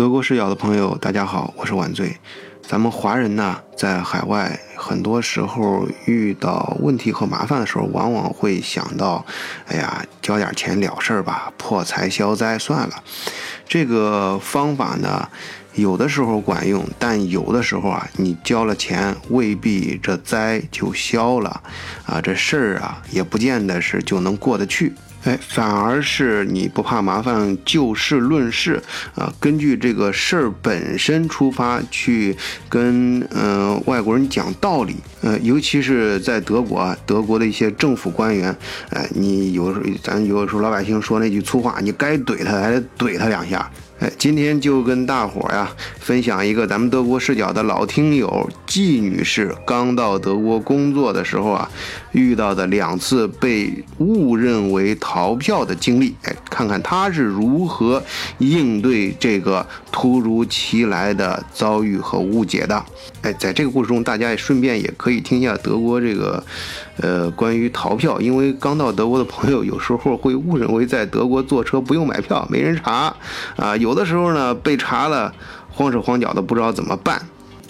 德国视角的朋友，大家好，我是晚醉。咱们华人呢，在海外很多时候遇到问题和麻烦的时候，往往会想到，哎呀，交点钱了事儿吧，破财消灾算了。这个方法呢，有的时候管用，但有的时候啊，你交了钱，未必这灾就消了，啊，这事儿啊，也不见得是就能过得去。哎，反而是你不怕麻烦，就事论事啊，根据这个事儿本身出发去跟嗯外国人讲道理，呃，尤其是在德国啊，德国的一些政府官员，哎，你有时候咱有时候老百姓说那句粗话，你该怼他还得怼他两下。哎，今天就跟大伙儿呀分享一个咱们德国视角的老听友季女士刚到德国工作的时候啊，遇到的两次被误认为逃票的经历。哎，看看她是如何应对这个突如其来的遭遇和误解的。哎，在这个故事中，大家也顺便也可以听一下德国这个，呃，关于逃票，因为刚到德国的朋友有时候会误认为在德国坐车不用买票，没人查，啊，有的时候呢被查了，慌手慌脚的不知道怎么办。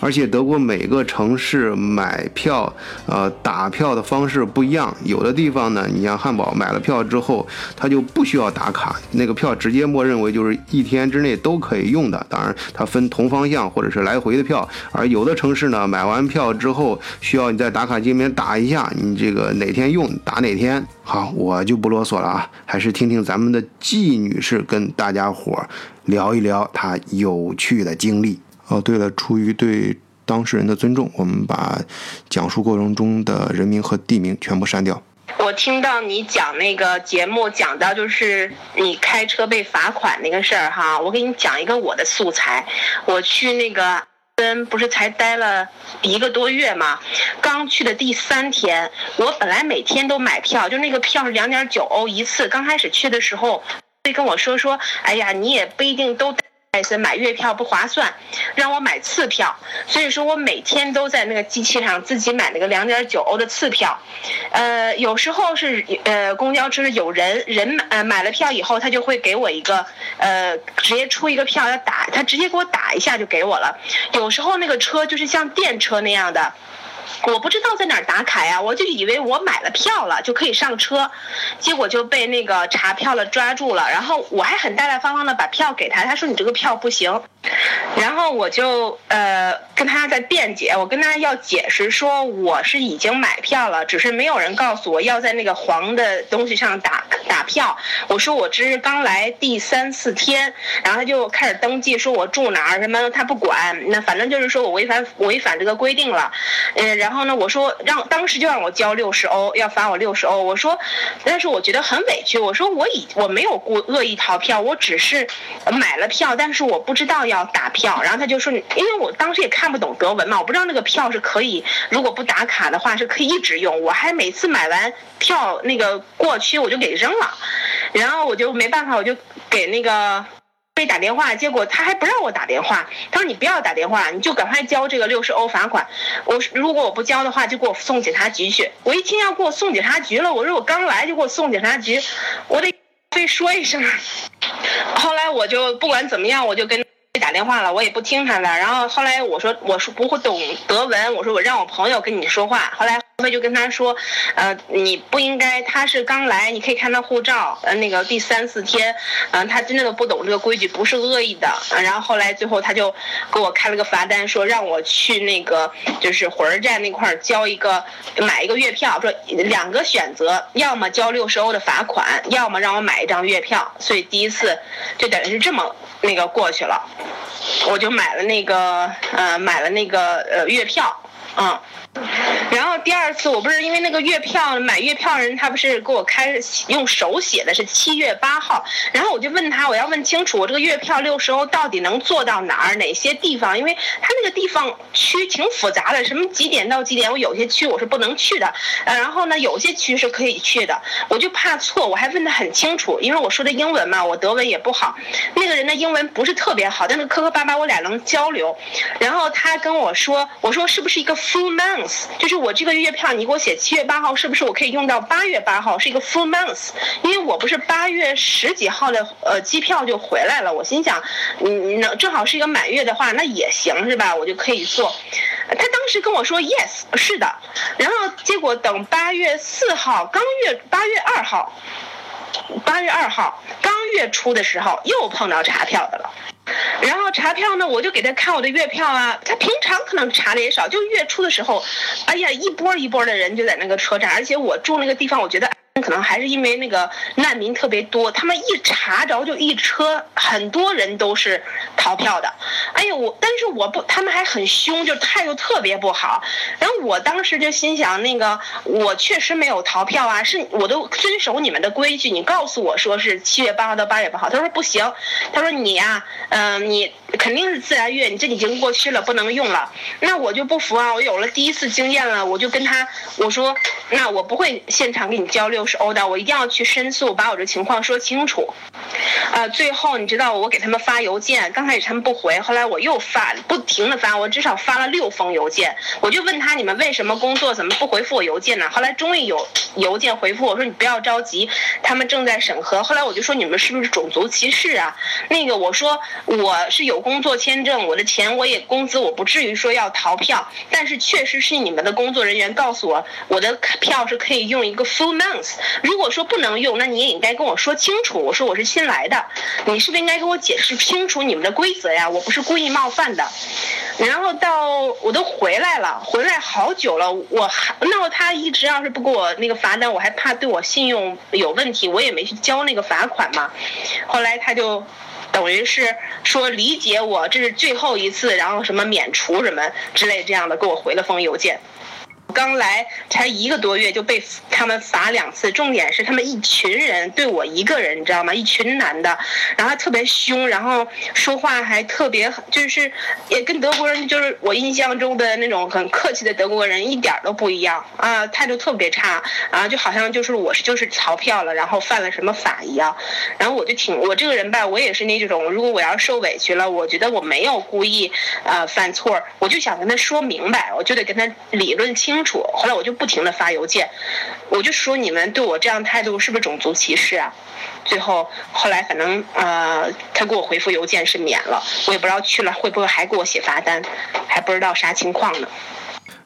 而且德国每个城市买票，呃，打票的方式不一样。有的地方呢，你像汉堡买了票之后，它就不需要打卡，那个票直接默认为就是一天之内都可以用的。当然，它分同方向或者是来回的票。而有的城市呢，买完票之后需要你在打卡机里面打一下，你这个哪天用打哪天。好，我就不啰嗦了啊，还是听听咱们的季女士跟大家伙聊一聊她有趣的经历。哦，对了，出于对当事人的尊重，我们把讲述过程中的人名和地名全部删掉。我听到你讲那个节目，讲到就是你开车被罚款那个事儿哈，我给你讲一个我的素材。我去那个跟不是才待了一个多月嘛，刚去的第三天，我本来每天都买票，就那个票是两点九欧一次。刚开始去的时候会跟我说说，哎呀，你也不一定都。艾森买月票不划算，让我买次票，所以说我每天都在那个机器上自己买那个两点九欧的次票，呃，有时候是呃公交车有人人呃买了票以后，他就会给我一个呃直接出一个票要打，他直接给我打一下就给我了。有时候那个车就是像电车那样的。我不知道在哪儿打卡呀，我就以为我买了票了就可以上车，结果就被那个查票了抓住了。然后我还很大大方方的把票给他，他说你这个票不行。然后我就呃跟他在辩解，我跟他要解释说我是已经买票了，只是没有人告诉我要在那个黄的东西上打打票。我说我这是刚来第三四天，然后他就开始登记说我住哪儿什么，他不管，那反正就是说我违反违反这个规定了，嗯，然后呢我说让当时就让我交六十欧，要罚我六十欧。我说，但是我觉得很委屈，我说我已我没有故恶意逃票，我只是买了票，但是我不知道。要打票，然后他就说，因为我当时也看不懂德文嘛，我不知道那个票是可以，如果不打卡的话是可以一直用。我还每次买完票那个过期我就给扔了，然后我就没办法，我就给那个被打电话，结果他还不让我打电话，他说你不要打电话，你就赶快交这个六十欧罚款。我如果我不交的话，就给我送警察局去。我一听要给我送警察局了，我说我刚来就给我送警察局，我得非说一声。后来我就不管怎么样，我就跟。打电话了，我也不听他的。然后后来我说，我说不会懂德文，我说我让我朋友跟你说话。后来他就跟他说，呃，你不应该，他是刚来，你可以看他护照。呃，那个第三四天，嗯，他真正的不懂这个规矩，不是恶意的。然后后来最后他就给我开了个罚单，说让我去那个就是火车站那块交一个买一个月票，说两个选择，要么交六十欧的罚款，要么让我买一张月票。所以第一次就等于是这么那个过去了。我就买了那个，呃，买了那个呃月票，嗯。然后第二次我不是因为那个月票买月票人他不是给我开用手写的是七月八号，然后我就问他我要问清楚我这个月票六十欧到底能坐到哪儿哪些地方，因为他那个地方区挺复杂的，什么几点到几点我有些区我是不能去的，呃然后呢有些区是可以去的，我就怕错我还问的很清楚，因为我说的英文嘛我德文也不好，那个人的英文不是特别好，但是磕磕巴巴我俩能交流，然后他跟我说我说是不是一个 full month，就是我这个。个月票你给我写七月八号，是不是我可以用到八月八号，是一个 full month？因为我不是八月十几号的呃机票就回来了，我心想，你能正好是一个满月的话，那也行是吧？我就可以做。他当时跟我说 yes，是的。然后结果等八月四号，刚月八月二号，八月二号刚月初的时候，又碰到查票的了。然后查票呢，我就给他看我的月票啊。他平常可能查的也少，就月初的时候，哎呀，一波一波的人就在那个车站，而且我住那个地方，我觉得。可能还是因为那个难民特别多，他们一查着就一车，很多人都是逃票的。哎呦，我但是我不，他们还很凶，就态度特别不好。然后我当时就心想，那个我确实没有逃票啊，是我都遵守你们的规矩。你告诉我说是七月八号到八月八号，他说不行，他说你呀，嗯，你肯定是自然月，你这已经过期了，不能用了。那我就不服啊，我有了第一次经验了，我就跟他我说，那我不会现场跟你交流。都是殴打，我一定要去申诉，把我这情况说清楚。呃，最后你知道我给他们发邮件，刚开始他们不回，后来我又发，不停的发，我至少发了六封邮件。我就问他你们为什么工作怎么不回复我邮件呢？后来终于有邮件回复我说你不要着急，他们正在审核。后来我就说你们是不是种族歧视啊？那个我说我是有工作签证，我的钱我也工资我不至于说要逃票，但是确实是你们的工作人员告诉我我的票是可以用一个 full month。如果说不能用，那你也应该跟我说清楚。我说我是新来的，你是不是应该给我解释清楚你们的规则呀？我不是故意冒犯的。然后到我都回来了，回来好久了，我还那他一直要是不给我那个罚单，我还怕对我信用有问题，我也没去交那个罚款嘛。后来他就等于是说理解我，这是最后一次，然后什么免除什么之类这样的，给我回了封邮件。刚来才一个多月就被他们罚两次，重点是他们一群人对我一个人，你知道吗？一群男的，然后特别凶，然后说话还特别，就是也跟德国人，就是我印象中的那种很客气的德国人一点都不一样啊，态度特别差啊，就好像就是我是就是逃票了，然后犯了什么法一样。然后我就挺我这个人吧，我也是那种，如果我要受委屈了，我觉得我没有故意呃犯错，我就想跟他说明白，我就得跟他理论清。清楚，后来我就不停的发邮件，我就说你们对我这样态度是不是种族歧视啊？最后后来反正呃，他给我回复邮件是免了，我也不知道去了会不会还给我写罚单，还不知道啥情况呢。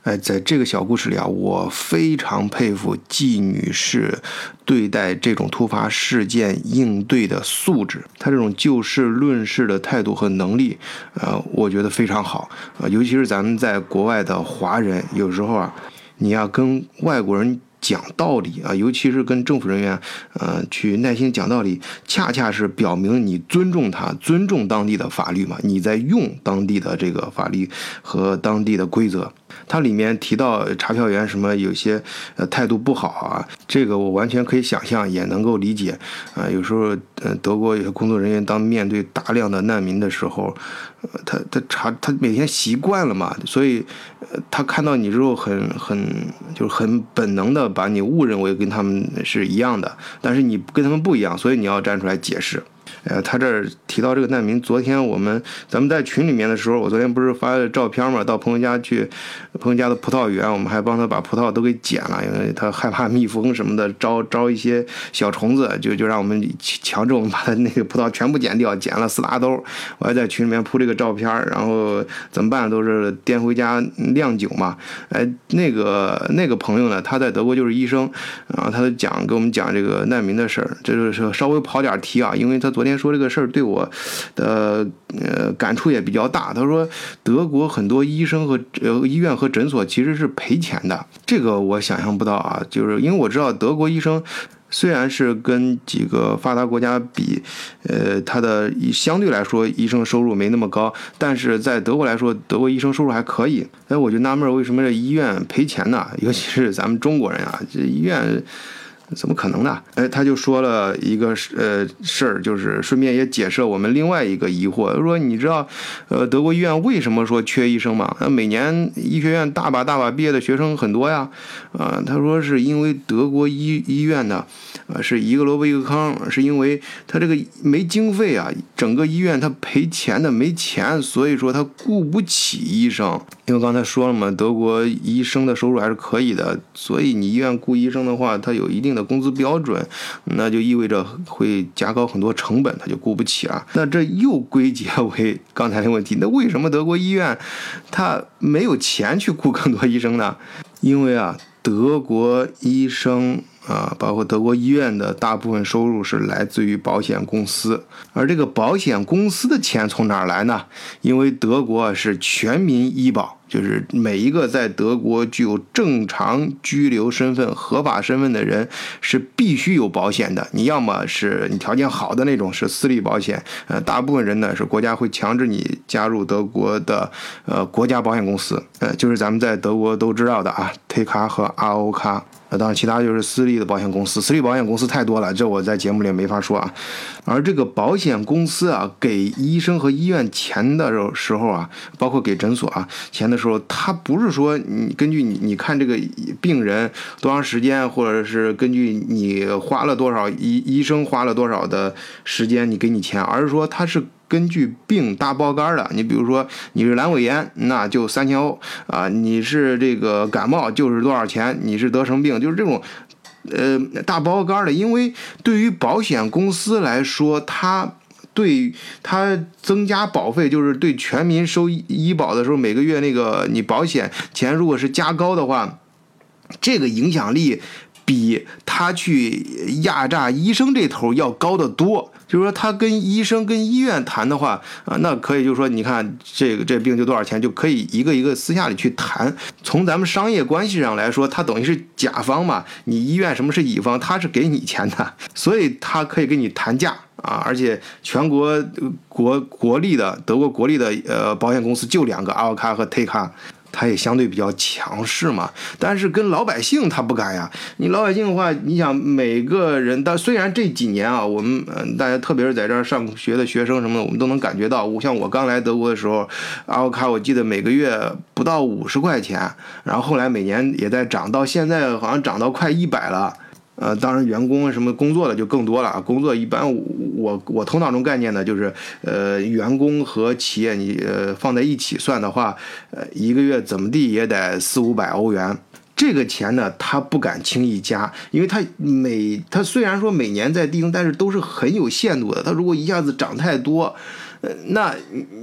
哎，在这个小故事里啊，我非常佩服季女士对待这种突发事件应对的素质，她这种就事论事的态度和能力，呃，我觉得非常好。呃，尤其是咱们在国外的华人，有时候啊，你要跟外国人讲道理啊，尤其是跟政府人员，呃，去耐心讲道理，恰恰是表明你尊重他，尊重当地的法律嘛，你在用当地的这个法律和当地的规则。它里面提到查票员什么有些呃态度不好啊，这个我完全可以想象，也能够理解啊。有时候呃德国有些工作人员当面对大量的难民的时候，呃他他查他每天习惯了嘛，所以呃他看到你之后很很就是很本能的把你误认为跟他们是一样的，但是你跟他们不一样，所以你要站出来解释。呃，他这儿提到这个难民，昨天我们咱们在群里面的时候，我昨天不是发了照片嘛？到朋友家去，朋友家的葡萄园，我们还帮他把葡萄都给剪了，因为他害怕蜜蜂什么的招招一些小虫子，就就让我们强制我们把他那个葡萄全部剪掉，剪了四大兜。我还在群里面铺这个照片，然后怎么办？都是颠回家酿酒嘛。哎，那个那个朋友呢，他在德国就是医生，然后他讲给我们讲这个难民的事儿，这就是稍微跑点题啊，因为他昨天。说这个事儿对我的呃感触也比较大。他说，德国很多医生和呃医院和诊所其实是赔钱的，这个我想象不到啊。就是因为我知道德国医生虽然是跟几个发达国家比，呃，他的相对来说医生收入没那么高，但是在德国来说，德国医生收入还可以。哎，我就纳闷儿为什么这医院赔钱呢？尤其是咱们中国人啊，这医院。怎么可能呢？哎，他就说了一个呃事儿，就是顺便也解释了我们另外一个疑惑，说你知道，呃，德国医院为什么说缺医生吗？那每年医学院大把大把毕业的学生很多呀，啊，他说是因为德国医医院呢，呃，是一个萝卜一个坑，是因为他这个没经费啊，整个医院他赔钱的没钱，所以说他雇不起医生。因为刚才说了嘛，德国医生的收入还是可以的，所以你医院雇医生的话，他有一定的工资标准，那就意味着会加高很多成本，他就雇不起了。那这又归结为刚才的问题，那为什么德国医院他没有钱去雇更多医生呢？因为啊，德国医生。啊，包括德国医院的大部分收入是来自于保险公司，而这个保险公司的钱从哪儿来呢？因为德国是全民医保，就是每一个在德国具有正常居留身份、合法身份的人是必须有保险的。你要么是你条件好的那种是私立保险，呃，大部分人呢是国家会强制你加入德国的呃国家保险公司，呃，就是咱们在德国都知道的啊，T 卡和 RO 卡。当然，其他就是私立的保险公司，私立保险公司太多了，这我在节目里没法说啊。而这个保险公司啊，给医生和医院钱的时候啊，包括给诊所啊钱的时候，他不是说你根据你你看这个病人多长时间，或者是根据你花了多少医医生花了多少的时间，你给你钱，而是说他是。根据病搭包干的，你比如说你是阑尾炎，那就三千欧啊；你是这个感冒，就是多少钱；你是得什么病，就是这种，呃，大包干的。因为对于保险公司来说，它对它增加保费，就是对全民收医保的时候，每个月那个你保险钱如果是加高的话，这个影响力比他去压榨医生这头要高得多。就是说，他跟医生、跟医院谈的话啊，那可以就是说，你看这个这病就多少钱，就可以一个一个私下里去谈。从咱们商业关系上来说，他等于是甲方嘛，你医院什么是乙方，他是给你钱的，所以他可以跟你谈价啊。而且全国国国立的德国国立的呃保险公司就两个，阿尔卡和 T 卡。他也相对比较强势嘛，但是跟老百姓他不敢呀。你老百姓的话，你想每个人，但虽然这几年啊，我们嗯，大家特别是在这儿上学的学生什么的，我们都能感觉到，我像我刚来德国的时候，阿欧卡我记得每个月不到五十块钱，然后后来每年也在涨，到现在好像涨到快一百了。呃，当然，员工什么工作的就更多了。工作一般，我我头脑中概念呢，就是呃，员工和企业你呃放在一起算的话，呃，一个月怎么地也得四五百欧元。这个钱呢，他不敢轻易加，因为他每他虽然说每年在递增，但是都是很有限度的。他如果一下子涨太多。那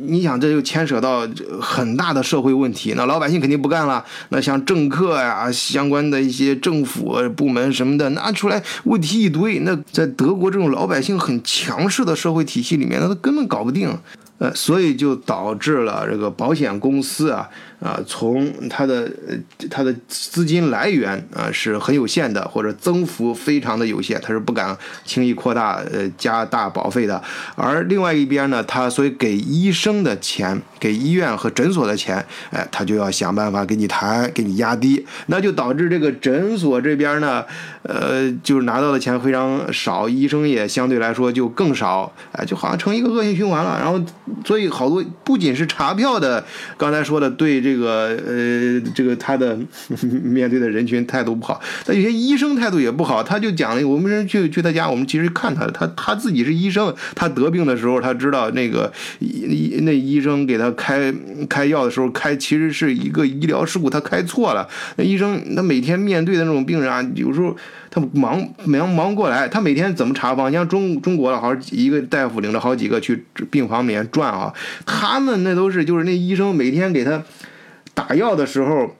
你想，这就牵扯到很大的社会问题。那老百姓肯定不干了。那像政客呀，相关的一些政府部门什么的，拿出来问题一堆。那在德国这种老百姓很强势的社会体系里面，那他根本搞不定。呃，所以就导致了这个保险公司啊。啊，从它的呃它的资金来源啊是很有限的，或者增幅非常的有限，它是不敢轻易扩大呃加大保费的。而另外一边呢，它所以给医生的钱，给医院和诊所的钱，哎，他就要想办法给你谈，给你压低，那就导致这个诊所这边呢，呃，就是拿到的钱非常少，医生也相对来说就更少，哎，就好像成一个恶性循环了。然后，所以好多不仅是查票的，刚才说的对这。这个呃，这个他的 面对的人群态度不好，但有些医生态度也不好。他就讲了，我们人去去他家，我们其实看他，他他自己是医生，他得病的时候，他知道那个医那医生给他开开药的时候开，其实是一个医疗事故，他开错了。那医生他每天面对的那种病人啊，有时候。他忙忙忙过来，他每天怎么查房？像中中国的，好一个大夫领着好几个去病房里面转啊。他们那都是就是那医生每天给他打药的时候。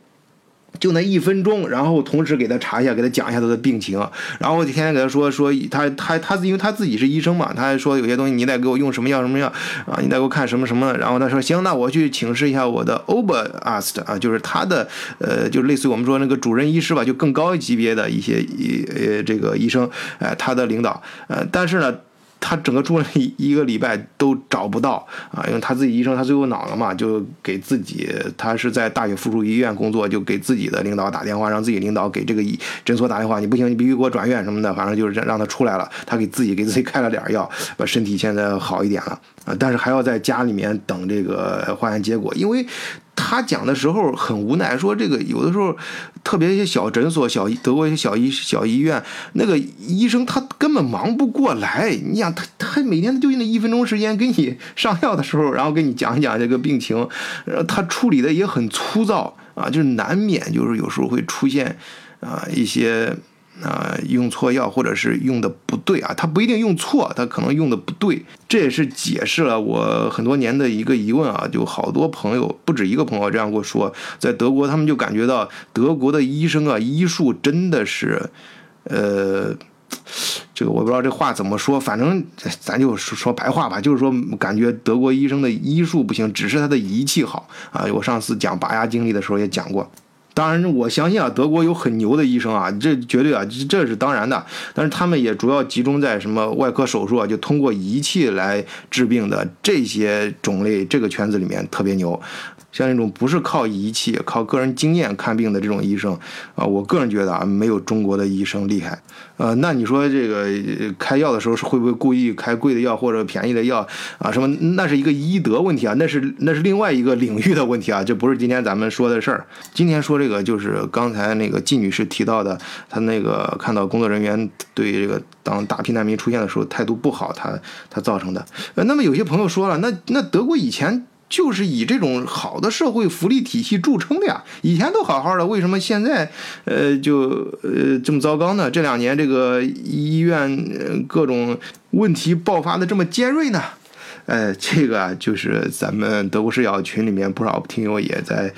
就那一分钟，然后同时给他查一下，给他讲一下他的病情，然后我就天天给他说说他他他因为他自己是医生嘛，他还说有些东西你得给我用什么药什么药啊，你得给我看什么什么，然后他说行，那我去请示一下我的 Oberarzt 啊，就是他的呃，就类似于我们说那个主任医师吧，就更高级别的一些医呃这个医生，哎，他的领导，呃，但是呢。他整个住了一一个礼拜都找不到啊，因为他自己医生他最后恼了嘛，就给自己他是在大学附属医院工作，就给自己的领导打电话，让自己领导给这个诊所打电话，你不行，你必须给我转院什么的，反正就是让让他出来了。他给自己给自己开了点药，把身体现在好一点了啊，但是还要在家里面等这个化验结果，因为。他讲的时候很无奈，说这个有的时候，特别一些小诊所、小德国一些小医小医院，那个医生他根本忙不过来。你想，他他每天就那一分钟时间给你上药的时候，然后给你讲一讲这个病情，然后他处理的也很粗糙啊，就是难免就是有时候会出现啊一些。啊，用错药或者是用的不对啊，他不一定用错，他可能用的不对，这也是解释了我很多年的一个疑问啊。就好多朋友，不止一个朋友这样跟我说，在德国他们就感觉到德国的医生啊，医术真的是，呃，这个我不知道这话怎么说，反正咱就说白话吧，就是说感觉德国医生的医术不行，只是他的仪器好啊。我上次讲拔牙经历的时候也讲过。当然，我相信啊，德国有很牛的医生啊，这绝对啊，这是当然的。但是他们也主要集中在什么外科手术啊，就通过仪器来治病的这些种类，这个圈子里面特别牛。像那种不是靠仪器、靠个人经验看病的这种医生啊，我个人觉得啊，没有中国的医生厉害。呃，那你说这个开药的时候是会不会故意开贵的药或者便宜的药啊？什么？那是一个医德问题啊，那是那是另外一个领域的问题啊，这不是今天咱们说的事儿。今天说这个就是刚才那个季女士提到的，她那个看到工作人员对这个当大批难民出现的时候态度不好，她她造成的。呃，那么有些朋友说了，那那德国以前。就是以这种好的社会福利体系著称的呀，以前都好好的，为什么现在，呃，就呃这么糟糕呢？这两年这个医院各种问题爆发的这么尖锐呢？呃，这个啊就是咱们德国视角群里面不少听友也在，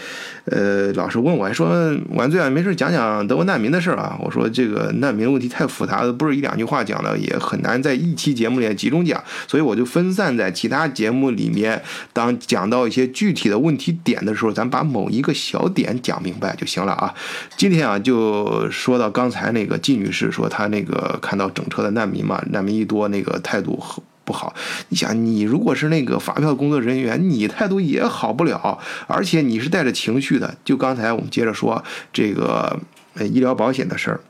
呃，老是问我，还说晚醉啊，没事讲讲德国难民的事儿啊。我说这个难民问题太复杂了，不是一两句话讲的，也很难在一期节目里集中讲，所以我就分散在其他节目里面。当讲到一些具体的问题点的时候，咱把某一个小点讲明白就行了啊。今天啊，就说到刚才那个季女士说她那个看到整车的难民嘛，难民一多，那个态度不好，你想，你如果是那个发票工作人员，你态度也好不了，而且你是带着情绪的。就刚才我们接着说这个医疗保险的事儿，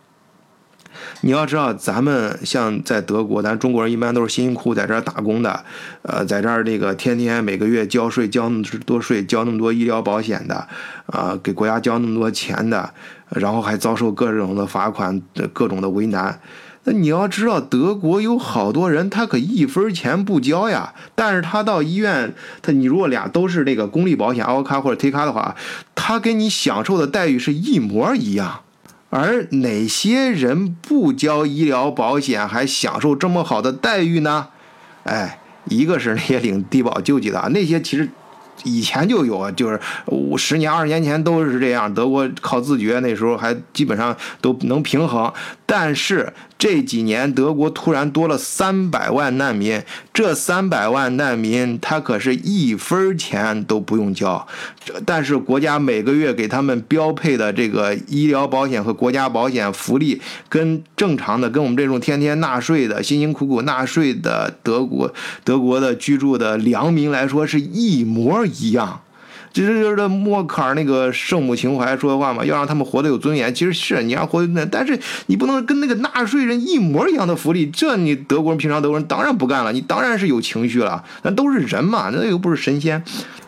你要知道，咱们像在德国，咱中国人一般都是辛辛苦苦在这儿打工的，呃，在这儿这个天天每个月交税，交那么多税，交那么多医疗保险的，啊，给国家交那么多钱的，然后还遭受各种的罚款，各种的为难。那你要知道，德国有好多人，他可一分钱不交呀。但是他到医院，他你如果俩都是那个公立保险，奥卡或者 T 卡的话，他跟你享受的待遇是一模一样。而哪些人不交医疗保险还享受这么好的待遇呢？哎，一个是那些领低保救济的，那些其实。以前就有，就是五十年、二十年前都是这样。德国靠自觉，那时候还基本上都能平衡。但是这几年德国突然多了三百万难民，这三百万难民他可是一分钱都不用交，但是国家每个月给他们标配的这个医疗保险和国家保险福利，跟正常的跟我们这种天天纳税的、辛辛苦苦纳税的德国德国的居住的良民来说是一模。一样，这是就是默克尔那个圣母情怀说的话嘛，要让他们活得有尊严。其实是你要活得那，但是你不能跟那个纳税人一模一样的福利，这你德国人平常德国人当然不干了，你当然是有情绪了，咱都是人嘛，那又不是神仙。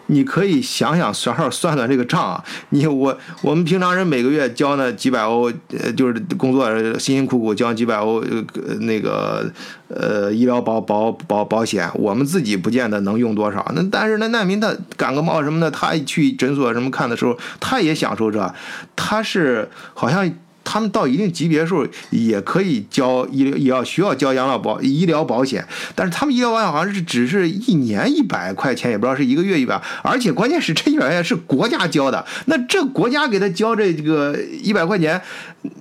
你可以想想，算算算算这个账啊！你我我们平常人每个月交那几百欧，呃，就是工作辛辛苦苦交几百欧，呃，那个呃医疗保保保保险，我们自己不见得能用多少。那但是那难民他感个冒什么的，他去诊所什么看的时候，他也享受这，他是好像。他们到一定级别的时候也可以交医疗，也要需要交养老保医疗保险，但是他们医疗保险好像是只是一年一百块钱，也不知道是一个月一百，而且关键是这一百块钱是国家交的，那这国家给他交这个一百块钱，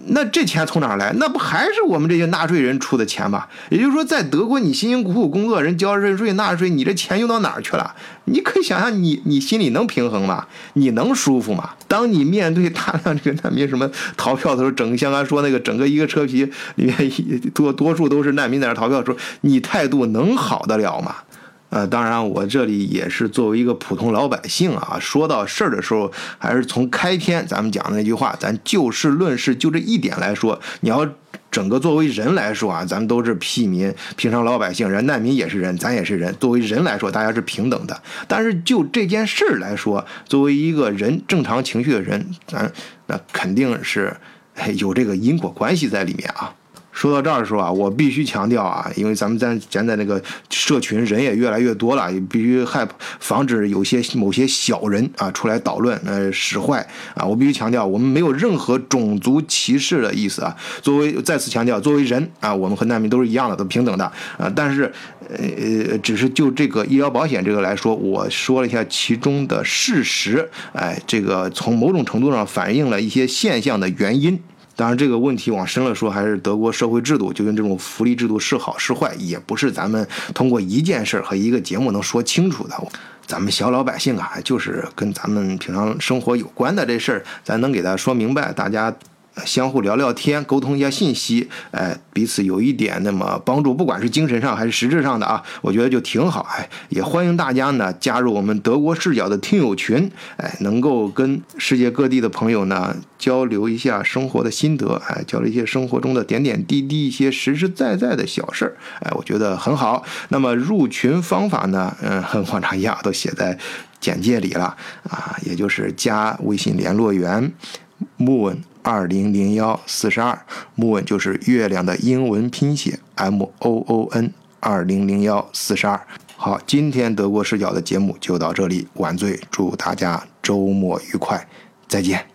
那这钱从哪来？那不还是我们这些纳税人出的钱吗？也就是说，在德国你辛辛苦苦工作，人交税税纳税，你这钱用到哪儿去了？你可以想想，你你心里能平衡吗？你能舒服吗？当你面对大量这个难民什么逃票的时候，整像刚说那个整个一个车皮里面多多数都是难民在那逃票，说你态度能好得了吗？呃，当然，我这里也是作为一个普通老百姓啊，说到事儿的时候，还是从开篇咱们讲的那句话，咱就事论事，就这一点来说，你要整个作为人来说啊，咱们都是屁民，平常老百姓，人难民也是人，咱也是人，作为人来说，大家是平等的。但是就这件事儿来说，作为一个人正常情绪的人，咱那肯定是有这个因果关系在里面啊。说到这儿的时候啊，我必须强调啊，因为咱们在现在那个社群人也越来越多了，也必须害防止有些某些小人啊出来捣乱，呃，使坏啊。我必须强调，我们没有任何种族歧视的意思啊。作为再次强调，作为人啊，我们和难民都是一样的，都平等的啊。但是，呃，只是就这个医疗保险这个来说，我说了一下其中的事实，哎，这个从某种程度上反映了一些现象的原因。当然，这个问题往深了说，还是德国社会制度，就跟这种福利制度是好是坏，也不是咱们通过一件事儿和一个节目能说清楚的。咱们小老百姓啊，就是跟咱们平常生活有关的这事儿，咱能给他说明白，大家。相互聊聊天，沟通一下信息，哎，彼此有一点那么帮助，不管是精神上还是实质上的啊，我觉得就挺好。哎，也欢迎大家呢加入我们德国视角的听友群，哎，能够跟世界各地的朋友呢交流一下生活的心得，哎，交流一些生活中的点点滴滴，一些实实在在的小事儿，哎，我觉得很好。那么入群方法呢，嗯，和往常一样，都写在简介里了啊，也就是加微信联络员 moon。二零零幺四十二，moon 就是月亮的英文拼写，m o o n 二零零幺四十二。好，今天德国视角的节目就到这里，晚醉祝大家周末愉快，再见。